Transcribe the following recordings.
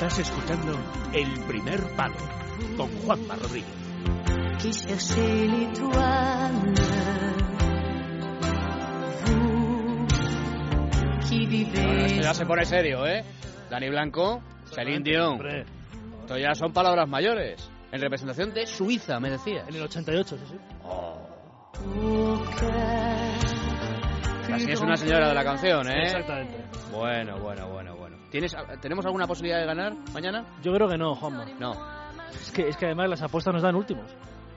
Estás escuchando El Primer Palo con Juanma Rodríguez. qui cherchez l'étoile. Vous qui Bueno, esto vivez ya se pone serio, ¿eh? Dani Blanco, Celine Dion. Esto ya son palabras mayores. En representación de Suiza, me decías. en el 88, sí, sí. Oh, es una señora de la canción, ¿eh? Exactamente. Bueno, bueno, bueno, bueno. ¿Tienes, ¿Tenemos alguna posibilidad de ganar mañana? Yo creo que no, Juanma. No. Es que, es que además las apuestas nos dan últimos.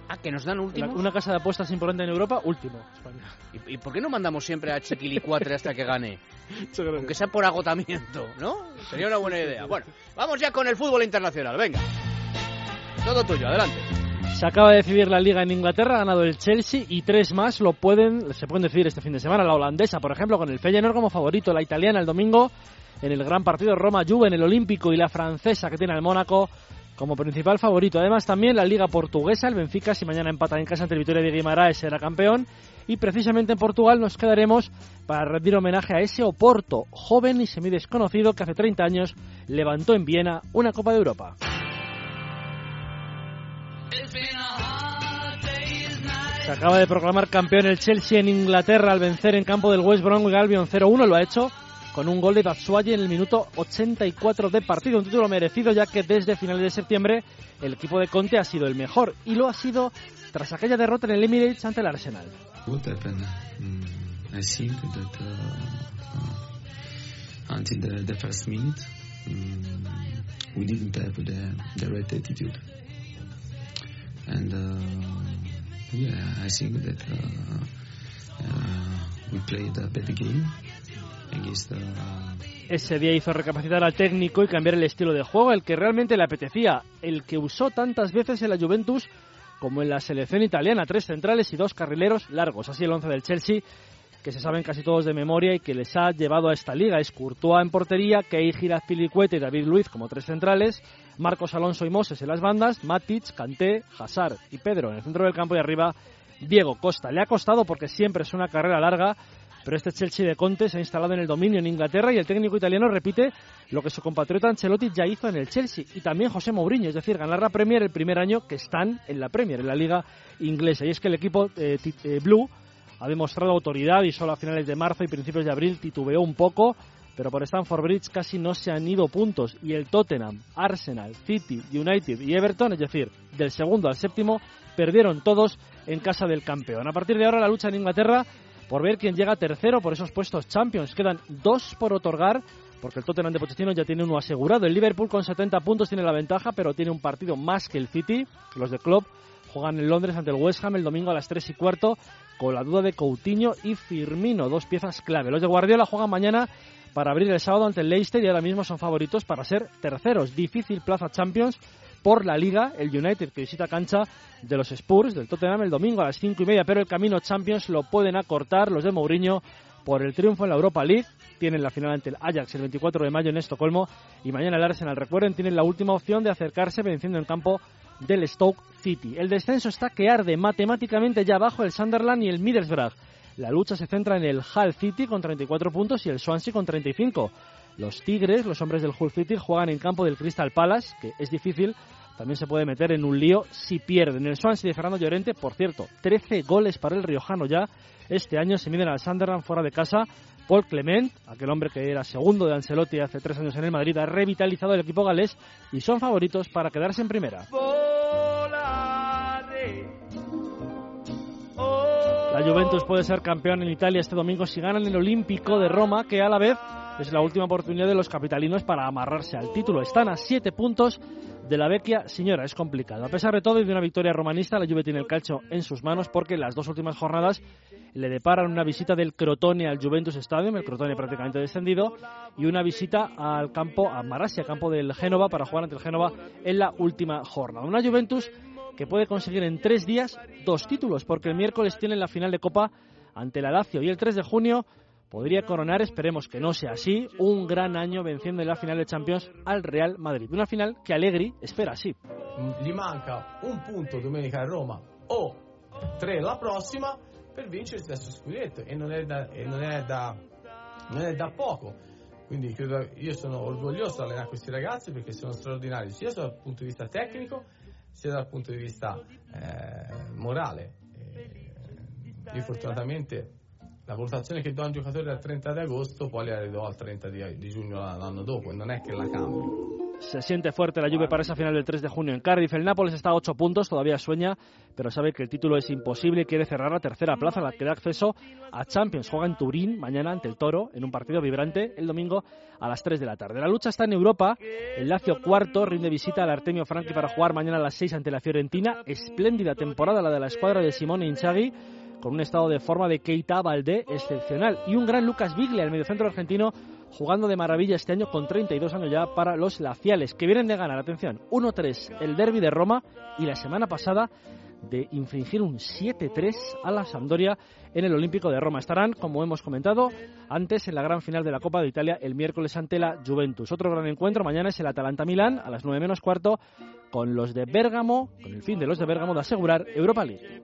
Ah, que nos dan La- último. una casa de apuestas importante en Europa, último. España. ¿Y, y por qué no mandamos siempre a Chiquilicuatre hasta que gane? Aunque sea por agotamiento, ¿no? Sería una buena idea. Bueno, vamos ya con el fútbol internacional, venga. Todo tuyo, adelante. Se acaba de decidir la liga en Inglaterra, ha ganado el Chelsea y tres más lo pueden, se pueden decidir este fin de semana. La holandesa, por ejemplo, con el Feyenoord como favorito, la italiana el domingo en el gran partido Roma-Juve en el Olímpico y la francesa que tiene al Mónaco como principal favorito. Además también la liga portuguesa, el Benfica, si mañana empata en casa ante el Vitoria de Guimaraes será campeón. Y precisamente en Portugal nos quedaremos para rendir homenaje a ese Oporto, joven y semidesconocido que hace 30 años levantó en Viena una Copa de Europa. Se acaba de proclamar campeón el Chelsea en Inglaterra al vencer en campo del West Bromwich Albion 0-1. Lo ha hecho con un gol de Batshuayi en el minuto 84 de partido. Un título merecido ya que desde finales de septiembre el equipo de Conte ha sido el mejor y lo ha sido tras aquella derrota en el Emirates ante el Arsenal. And uh, yeah, I think that uh, uh, we played a bad game Ese día hizo recapacitar al técnico y cambiar el estilo de juego, el que realmente le apetecía, el que usó tantas veces en la Juventus como en la selección italiana, tres centrales y dos carrileros largos. Así el once del Chelsea, que se saben casi todos de memoria y que les ha llevado a esta liga. Es Courtois en portería, Kei Pilicueta y David Luiz como tres centrales, Marcos Alonso y Moses en las bandas, Matic, Kanté, Hazard y Pedro en el centro del campo y arriba Diego Costa. Le ha costado porque siempre es una carrera larga, pero este Chelsea de Conte se ha instalado en el dominio en Inglaterra y el técnico italiano repite lo que su compatriota Ancelotti ya hizo en el Chelsea y también José Mourinho, es decir, ganar la Premier el primer año que están en la Premier, en la liga inglesa. Y es que el equipo eh, eh, Blue ha demostrado autoridad y solo a finales de marzo y principios de abril titubeó un poco, pero por Stamford Bridge casi no se han ido puntos y el Tottenham, Arsenal, City, United y Everton, es decir, del segundo al séptimo, perdieron todos en casa del campeón. A partir de ahora la lucha en Inglaterra por ver quién llega tercero por esos puestos Champions. Quedan dos por otorgar porque el Tottenham de Pochettino ya tiene uno asegurado. El Liverpool con 70 puntos tiene la ventaja, pero tiene un partido más que el City. Los de Klopp juegan en Londres ante el West Ham el domingo a las 3 y cuarto con la duda de Coutinho y Firmino, dos piezas clave. Los de Guardiola juegan mañana para abrir el sábado ante el Leicester y ahora mismo son favoritos para ser terceros. Difícil plaza Champions por la Liga, el United que visita cancha de los Spurs del Tottenham el domingo a las cinco y media, pero el camino Champions lo pueden acortar los de Mourinho por el triunfo en la Europa League. Tienen la final ante el Ajax el 24 de mayo en Estocolmo y mañana el Arsenal, recuerden, tienen la última opción de acercarse venciendo en campo del Stoke City. El descenso está que arde matemáticamente ya abajo el Sunderland y el Middlesbrough. La lucha se centra en el Hull City con 34 puntos y el Swansea con 35. Los Tigres, los hombres del Hull City, juegan en campo del Crystal Palace, que es difícil, también se puede meter en un lío si pierden. El Swansea de Fernando Llorente, por cierto, 13 goles para el riojano ya. Este año se miden al Sunderland fuera de casa. Paul Clement, aquel hombre que era segundo de Ancelotti hace tres años en el Madrid, ha revitalizado el equipo galés y son favoritos para quedarse en primera. La Juventus puede ser campeón en Italia este domingo si ganan el Olímpico de Roma, que a la vez es la última oportunidad de los capitalinos para amarrarse al título. Están a siete puntos de la vecchia señora. Es complicado. A pesar de todo y de una victoria romanista, la Juve tiene el calcio en sus manos porque las dos últimas jornadas le deparan una visita del Crotone al Juventus Stadium, el Crotone prácticamente descendido, y una visita al campo, a Marassi, al campo del Génova, para jugar ante el Génova en la última jornada. Una Juventus que puede conseguir en tres días dos títulos, porque el miércoles tiene la final de Copa ante la Lazio y el 3 de junio podría coronar, esperemos que no sea así, un gran año venciendo en la final de Champions al Real Madrid. Una final que Allegri espera así. Gli manca un punto domenica a Roma o tre la prossima per vincere il stesso scudetto e non è da, non è da, non è da poco. Quindi credo, io sono orgoglioso di allenare questi ragazzi perché sono straordinari sia dal punto di vista tecnico sia dal punto di vista eh, morale. E io fortunatamente la valutazione che do a un giocatore dal 30 di agosto poi la ridò al 30 di, di giugno l'anno dopo, non è che la cambio. Se siente fuerte la lluvia para esa final del 3 de junio en Cardiff. El Nápoles está a 8 puntos, todavía sueña, pero sabe que el título es imposible y quiere cerrar la tercera plaza, la que da acceso a Champions. Juega en Turín mañana ante el Toro en un partido vibrante el domingo a las 3 de la tarde. La lucha está en Europa. El Lazio cuarto rinde visita al Artemio Franchi para jugar mañana a las 6 ante la Fiorentina. Espléndida temporada la de la escuadra de Simone Inzaghi con un estado de forma de Keita Valdé excepcional y un gran Lucas Biglia, el mediocentro argentino, jugando de maravilla este año con 32 años ya para los laciales, que vienen de ganar, atención, 1-3 el derby de Roma y la semana pasada de infringir un 7-3 a la Sampdoria en el Olímpico de Roma. Estarán, como hemos comentado, antes en la gran final de la Copa de Italia el miércoles ante la Juventus. Otro gran encuentro mañana es el Atalanta-Milán a las 9 menos cuarto con los de Bérgamo, con el fin de los de Bérgamo de asegurar Europa League.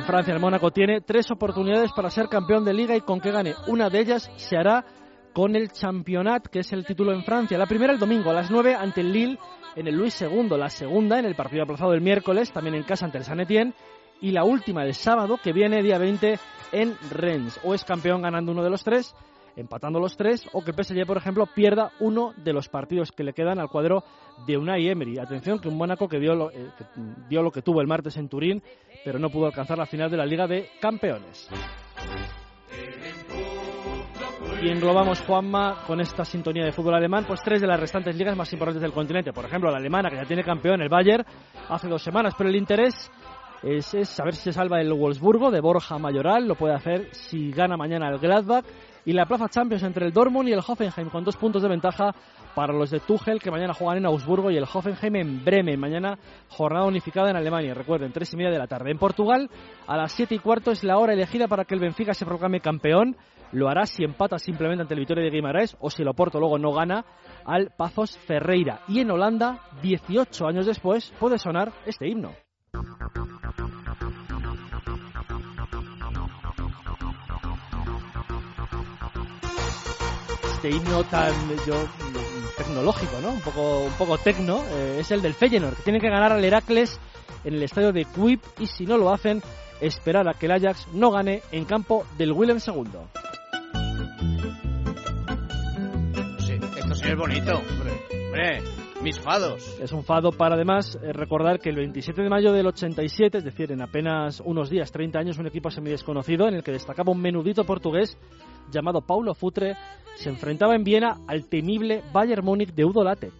En Francia, el Mónaco tiene tres oportunidades para ser campeón de liga y con que gane una de ellas se hará con el Championat, que es el título en Francia. La primera el domingo a las 9 ante el Lille en el Luis II, la segunda en el partido aplazado el miércoles, también en casa ante el San Etienne, y la última el sábado que viene día 20 en Rennes. O es campeón ganando uno de los tres empatando los tres, o que el PSG, por ejemplo, pierda uno de los partidos que le quedan al cuadro de Unai Emery. Atención que un Mónaco que dio lo, eh, que dio lo que tuvo el martes en Turín, pero no pudo alcanzar la final de la Liga de Campeones. Y englobamos, Juanma, con esta sintonía de fútbol alemán, pues tres de las restantes ligas más importantes del continente. Por ejemplo, la alemana, que ya tiene campeón, el Bayern, hace dos semanas, pero el interés es, es saber si se salva el Wolfsburgo de Borja Mayoral, lo puede hacer si gana mañana el Gladbach y la plaza Champions entre el Dortmund y el Hoffenheim con dos puntos de ventaja para los de Tuchel que mañana juegan en Augsburgo y el Hoffenheim en Bremen. Mañana jornada unificada en Alemania, recuerden, tres y media de la tarde. En Portugal, a las siete y cuarto es la hora elegida para que el Benfica se proclame campeón. Lo hará si empata simplemente ante el Vitoria de Guimaraes o si el Oporto luego no gana al Pazos Ferreira. Y en Holanda, 18 años después, puede sonar este himno. Este himno tan yo, tecnológico, ¿no? Un poco, un poco tecno, eh, es el del Feyenoord, que tiene que ganar al Heracles en el estadio de Kuip y si no lo hacen, esperar a que el Ajax no gane en campo del Willem II. Sí, esto sí es bonito, hombre. Hombre, mis fados. Es un fado para además eh, recordar que el 27 de mayo del 87, es decir, en apenas unos días, 30 años, un equipo semi desconocido en el que destacaba un menudito portugués llamado Paulo Futre se enfrentaba en Viena al temible Bayern Múnich de Udo Lattek.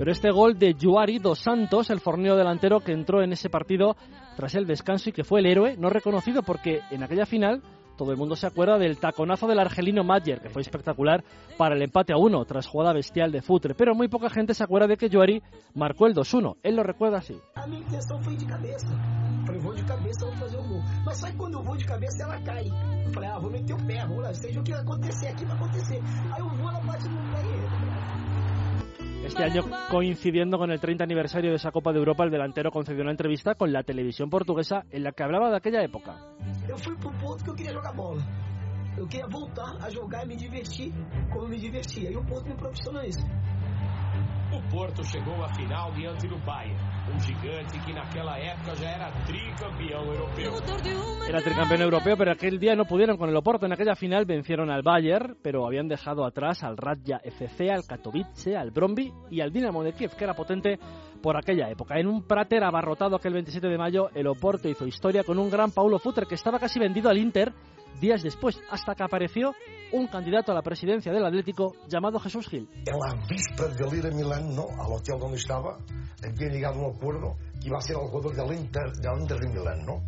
Pero este gol de Juari dos Santos, el forneo delantero que entró en ese partido tras el descanso y que fue el héroe, no reconocido porque en aquella final todo el mundo se acuerda del taconazo del argelino Mayer, que fue espectacular para el empate a uno tras jugada bestial de Futre. Pero muy poca gente se acuerda de que Joari marcó el 2-1. Él lo recuerda así. A minha intenção foi de cabeça. Falei, vou de cabeça, vou fazer o gol. Mas só que quando eu vou de cabeça, ela cai. Eu falei, ah, vou meter o pé, vamos lá, seja o que acontecer aqui, vai acontecer. Aí eu vou, ela bate no pé. Este año, coincidiendo con el 30 aniversario de esa Copa de Europa, el delantero concedió una entrevista con la televisión portuguesa en la que hablaba de aquella época. Eu fui pro ponto que eu queria jogar bola. Eu queria voltar a jogar e me divertir como me divertia. E o ponto me proporcionou isso. O Porto chegou à final diante do Bayern, um gigante que naquela época já era tricampeão europeu. Era tricampeón europeo, pero aquel día no pudieron con el Oporto. En aquella final vencieron al Bayern, pero habían dejado atrás al Radja FC, al Katowice, al Bromby y al Dinamo de Kiev, que era potente por aquella época. En un Prater abarrotado aquel 27 de mayo, el Oporto hizo historia con un gran Paulo Futre que estaba casi vendido al Inter días después, hasta que apareció un candidato a la presidencia del Atlético llamado Jesús Gil. En la víspera de ir a Milán, ¿no? al hotel donde estaba, había llegado un acuerdo que iba a ser el jugador del Inter, del Inter de Milán, ¿no?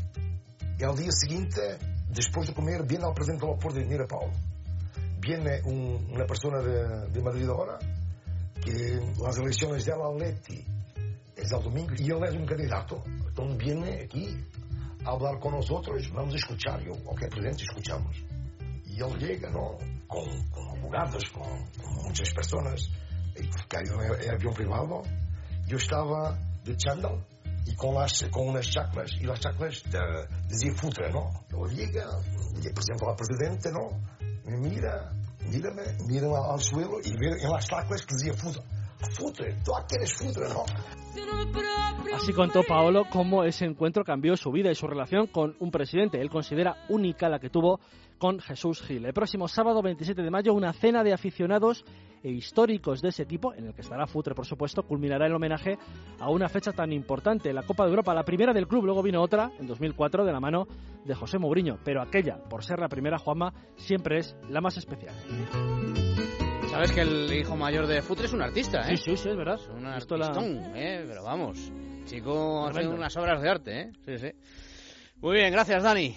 Y al día siguiente, después de comer, viene al presidente del Oporto y mira, Paulo, viene un- una persona de, de Madrid ahora, que las elecciones del Atleti es el domingo, y él es un candidato, entonces viene aquí hablar con nosotros, vamos a escuchar, yo, ok, presidente, escuchamos. Y él llega, ¿no? Con, con abogados, con, con muchas personas. Y cayó en el avión privado. Yo estaba de chándal y con, las, con unas chaclas, y las chaclas eh, decía futre, ¿no? Luego llega, le presidente, ¿no? Me mira, mírame, mira al, suelo y ve en las chaclas que decía. Futre, tú eres futre, ¿no? Así contó Paolo cómo ese encuentro cambió su vida y su relación con un presidente. Él considera única la que tuvo con Jesús Gil. El próximo sábado 27 de mayo, una cena de aficionados e históricos de ese tipo, en el que estará Futre, por supuesto, culminará el homenaje a una fecha tan importante, la Copa de Europa, la primera del club. Luego vino otra, en 2004, de la mano de José Mourinho. Pero aquella, por ser la primera, Juanma, siempre es la más especial. Sabes que el hijo mayor de Futre es un artista, ¿eh? Sí, sí, sí, es verdad. Es un la- artistón, ¿eh? Pero vamos, chico Tremendo. unas obras de arte, ¿eh? Sí, sí. Muy bien, gracias, Dani.